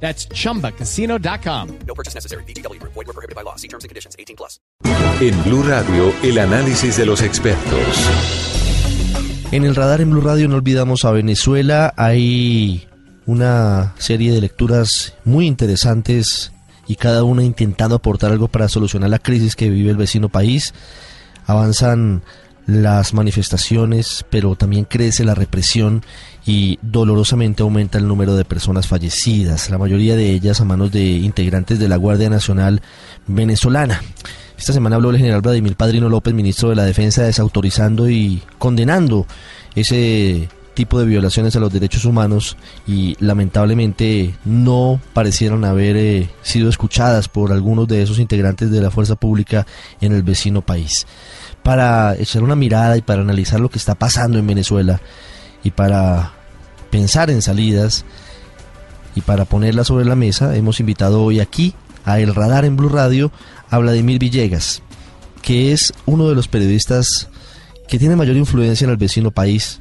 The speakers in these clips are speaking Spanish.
That's chumbacasino.com. No purchase necessary. BGW. Void were prohibited by law. See terms and conditions. 18 plus. En Blue Radio, el análisis de los expertos. En el radar en Blue Radio no olvidamos a Venezuela. Hay una serie de lecturas muy interesantes y cada una intentando aportar algo para solucionar la crisis que vive el vecino país. Avanzan las manifestaciones, pero también crece la represión y dolorosamente aumenta el número de personas fallecidas, la mayoría de ellas a manos de integrantes de la Guardia Nacional venezolana. Esta semana habló el general Vladimir Padrino López, ministro de la Defensa, desautorizando y condenando ese tipo de violaciones a los derechos humanos y lamentablemente no parecieron haber eh, sido escuchadas por algunos de esos integrantes de la fuerza pública en el vecino país para echar una mirada y para analizar lo que está pasando en Venezuela y para pensar en salidas y para ponerla sobre la mesa, hemos invitado hoy aquí a El Radar en Blue Radio a Vladimir Villegas, que es uno de los periodistas que tiene mayor influencia en el vecino país,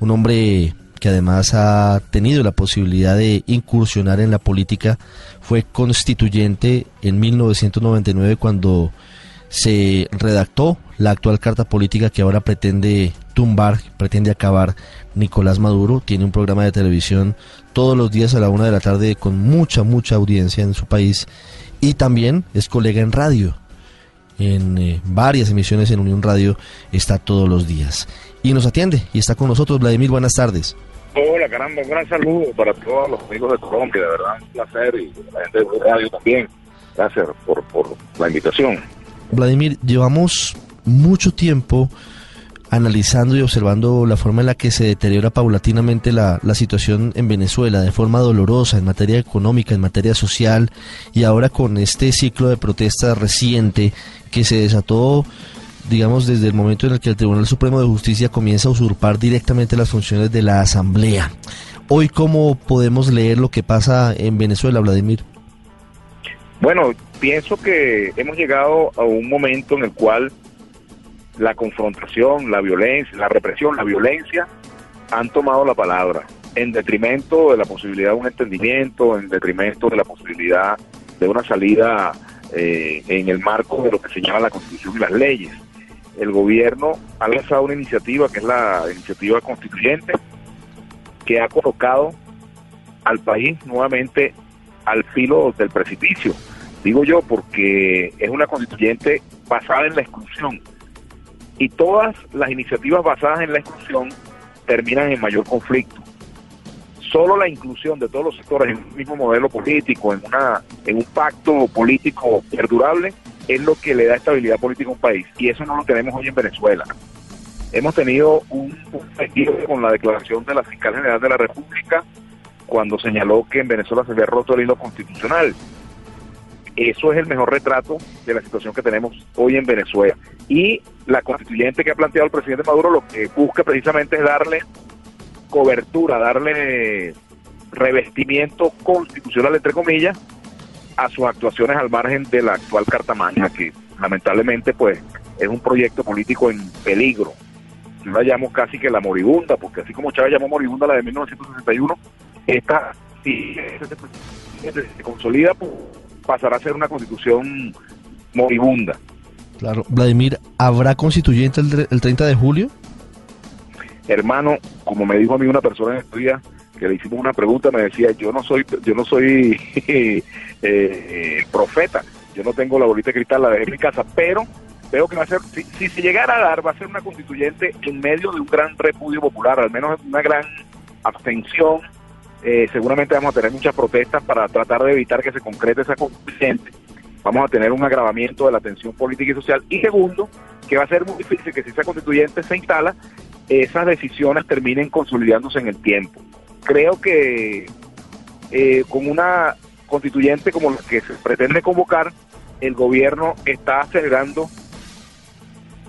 un hombre que además ha tenido la posibilidad de incursionar en la política, fue constituyente en 1999 cuando se redactó la actual carta política que ahora pretende tumbar, pretende acabar Nicolás Maduro. Tiene un programa de televisión todos los días a la una de la tarde con mucha, mucha audiencia en su país. Y también es colega en radio. En eh, varias emisiones en Unión Radio está todos los días. Y nos atiende y está con nosotros. Vladimir, buenas tardes. Hola, caramba, un gran saludo para todos los amigos de Colombia, de verdad, un placer, y la gente de Radio también. Gracias por, por la invitación. Vladimir, llevamos mucho tiempo analizando y observando la forma en la que se deteriora paulatinamente la, la, situación en Venezuela, de forma dolorosa en materia económica, en materia social, y ahora con este ciclo de protestas reciente que se desató, digamos, desde el momento en el que el Tribunal Supremo de Justicia comienza a usurpar directamente las funciones de la Asamblea. Hoy, ¿cómo podemos leer lo que pasa en Venezuela, Vladimir? Bueno, pienso que hemos llegado a un momento en el cual la confrontación, la violencia, la represión, la violencia han tomado la palabra en detrimento de la posibilidad de un entendimiento, en detrimento de la posibilidad de una salida eh, en el marco de lo que señala la Constitución y las leyes. El gobierno ha lanzado una iniciativa que es la iniciativa constituyente que ha colocado al país nuevamente al filo del precipicio. Digo yo porque es una constituyente basada en la exclusión y todas las iniciativas basadas en la exclusión terminan en mayor conflicto. Solo la inclusión de todos los sectores en un mismo modelo político, en una en un pacto político perdurable, es lo que le da estabilidad política a un país. Y eso no lo tenemos hoy en Venezuela. Hemos tenido un objetivo con la declaración de la fiscal general de la República cuando señaló que en Venezuela se había roto el hilo constitucional. Eso es el mejor retrato de la situación que tenemos hoy en Venezuela. Y la constituyente que ha planteado el presidente Maduro lo que busca precisamente es darle cobertura, darle revestimiento constitucional, entre comillas, a sus actuaciones al margen de la actual Carta Magna, que lamentablemente pues es un proyecto político en peligro. Yo la llamo casi que la moribunda, porque así como Chávez llamó moribunda la de 1961, esta si se consolida pasará a ser una constitución moribunda. Claro, Vladimir, ¿habrá constituyente el, el 30 de julio? Hermano, como me dijo a mí una persona en estos días que le hicimos una pregunta, me decía, yo no soy, yo no soy eh, profeta, yo no tengo la bolita de cristal, la dejé en mi casa, pero veo que va a ser, si, si se llegara a dar, va a ser una constituyente en medio de un gran repudio popular, al menos una gran abstención. Eh, seguramente vamos a tener muchas protestas para tratar de evitar que se concrete esa constituyente. Vamos a tener un agravamiento de la tensión política y social. Y segundo, que va a ser muy difícil que si esa constituyente se instala, esas decisiones terminen consolidándose en el tiempo. Creo que eh, con una constituyente como la que se pretende convocar, el gobierno está acelerando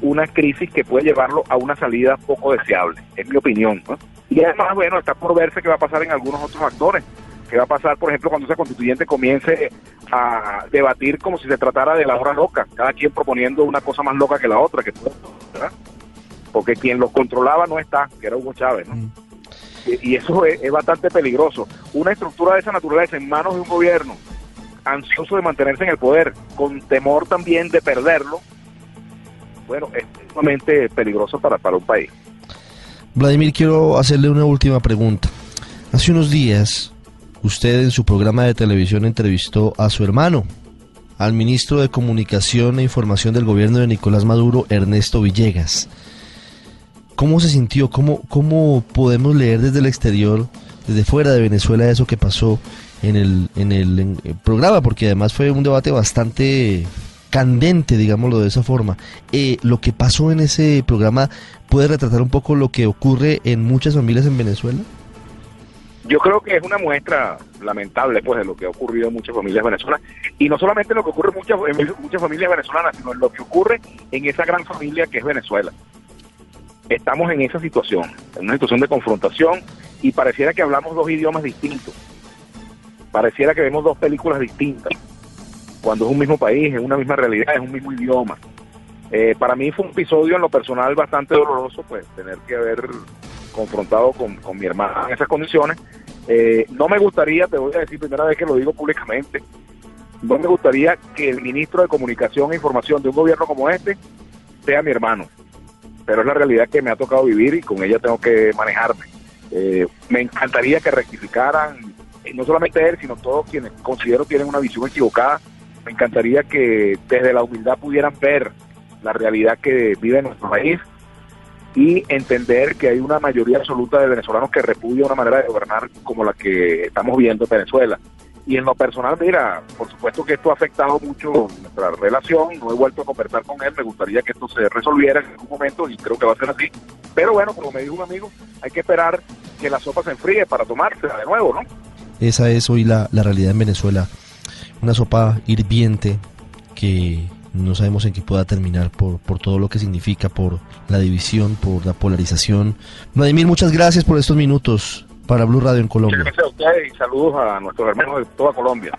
una crisis que puede llevarlo a una salida poco deseable, es mi opinión. ¿no? Y además, bueno, está por verse qué va a pasar en algunos otros actores. ¿Qué va a pasar, por ejemplo, cuando esa constituyente comience a debatir como si se tratara de la hora loca? Cada quien proponiendo una cosa más loca que la otra, que ¿verdad? Porque quien los controlaba no está, que era Hugo Chávez, ¿no? Mm. Y, y eso es, es bastante peligroso. Una estructura de esa naturaleza en manos de un gobierno ansioso de mantenerse en el poder, con temor también de perderlo, bueno, es sumamente peligroso para, para un país. Vladimir, quiero hacerle una última pregunta. Hace unos días, usted en su programa de televisión entrevistó a su hermano, al ministro de Comunicación e Información del gobierno de Nicolás Maduro, Ernesto Villegas. ¿Cómo se sintió? ¿Cómo, cómo podemos leer desde el exterior, desde fuera de Venezuela, eso que pasó en el, en el en el programa? Porque además fue un debate bastante candente, digámoslo de esa forma. Eh, lo que pasó en ese programa puede retratar un poco lo que ocurre en muchas familias en Venezuela. Yo creo que es una muestra lamentable pues de lo que ha ocurrido en muchas familias venezolanas y no solamente lo que ocurre en muchas, en muchas familias venezolanas, sino en lo que ocurre en esa gran familia que es Venezuela. Estamos en esa situación, en una situación de confrontación y pareciera que hablamos dos idiomas distintos. Pareciera que vemos dos películas distintas. Cuando es un mismo país, es una misma realidad, es un mismo idioma. Eh, para mí fue un episodio en lo personal bastante doloroso, pues tener que haber confrontado con, con mi hermana en esas condiciones. Eh, no me gustaría, te voy a decir primera vez que lo digo públicamente, no me gustaría que el ministro de Comunicación e Información de un gobierno como este sea mi hermano, pero es la realidad que me ha tocado vivir y con ella tengo que manejarme. Eh, me encantaría que rectificaran, eh, no solamente él, sino todos quienes considero tienen una visión equivocada. Me encantaría que desde la humildad pudieran ver la realidad que vive nuestro país y entender que hay una mayoría absoluta de venezolanos que repudia una manera de gobernar como la que estamos viendo en Venezuela. Y en lo personal, mira, por supuesto que esto ha afectado mucho nuestra relación, no he vuelto a conversar con él, me gustaría que esto se resolviera en algún momento y creo que va a ser así. Pero bueno, como me dijo un amigo, hay que esperar que la sopa se enfríe para tomársela de nuevo, ¿no? Esa es hoy la, la realidad en Venezuela. Una sopa hirviente que no sabemos en qué pueda terminar por, por todo lo que significa, por la división, por la polarización. Vladimir, muchas gracias por estos minutos para Blue Radio en Colombia. Muchas gracias a ustedes y saludos a nuestros hermanos de toda Colombia.